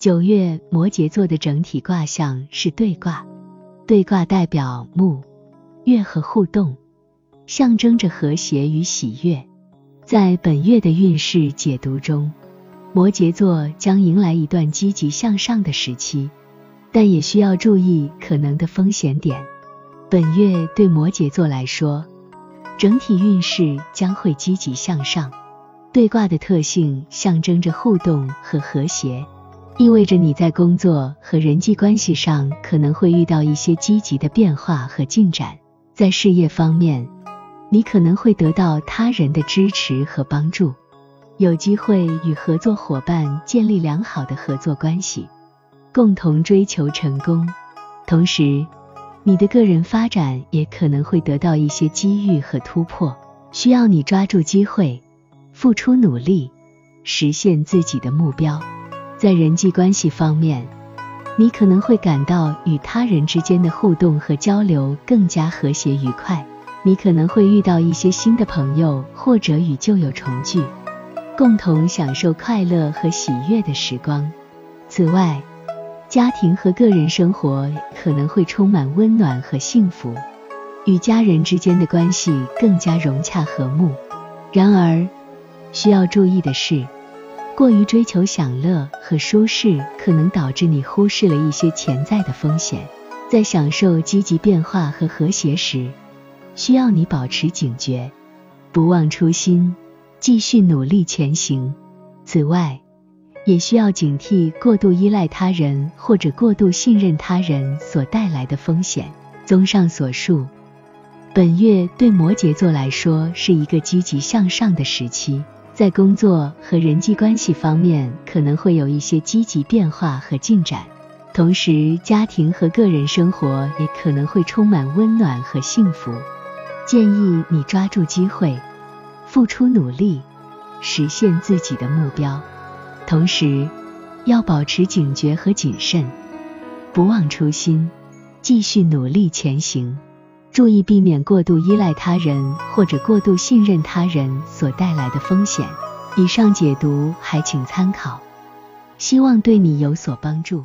九月摩羯座的整体卦象是对卦，对卦代表木、月和互动，象征着和谐与喜悦。在本月的运势解读中，摩羯座将迎来一段积极向上的时期，但也需要注意可能的风险点。本月对摩羯座来说，整体运势将会积极向上。对卦的特性象征着互动和和谐，意味着你在工作和人际关系上可能会遇到一些积极的变化和进展。在事业方面，你可能会得到他人的支持和帮助，有机会与合作伙伴建立良好的合作关系，共同追求成功。同时，你的个人发展也可能会得到一些机遇和突破，需要你抓住机会。付出努力，实现自己的目标。在人际关系方面，你可能会感到与他人之间的互动和交流更加和谐愉快。你可能会遇到一些新的朋友，或者与旧友重聚，共同享受快乐和喜悦的时光。此外，家庭和个人生活可能会充满温暖和幸福，与家人之间的关系更加融洽和睦。然而，需要注意的是，过于追求享乐和舒适，可能导致你忽视了一些潜在的风险。在享受积极变化和和谐时，需要你保持警觉，不忘初心，继续努力前行。此外，也需要警惕过度依赖他人或者过度信任他人所带来的风险。综上所述，本月对摩羯座来说是一个积极向上的时期。在工作和人际关系方面，可能会有一些积极变化和进展，同时家庭和个人生活也可能会充满温暖和幸福。建议你抓住机会，付出努力，实现自己的目标，同时要保持警觉和谨慎，不忘初心，继续努力前行。注意避免过度依赖他人或者过度信任他人所带来的风险。以上解读还请参考，希望对你有所帮助。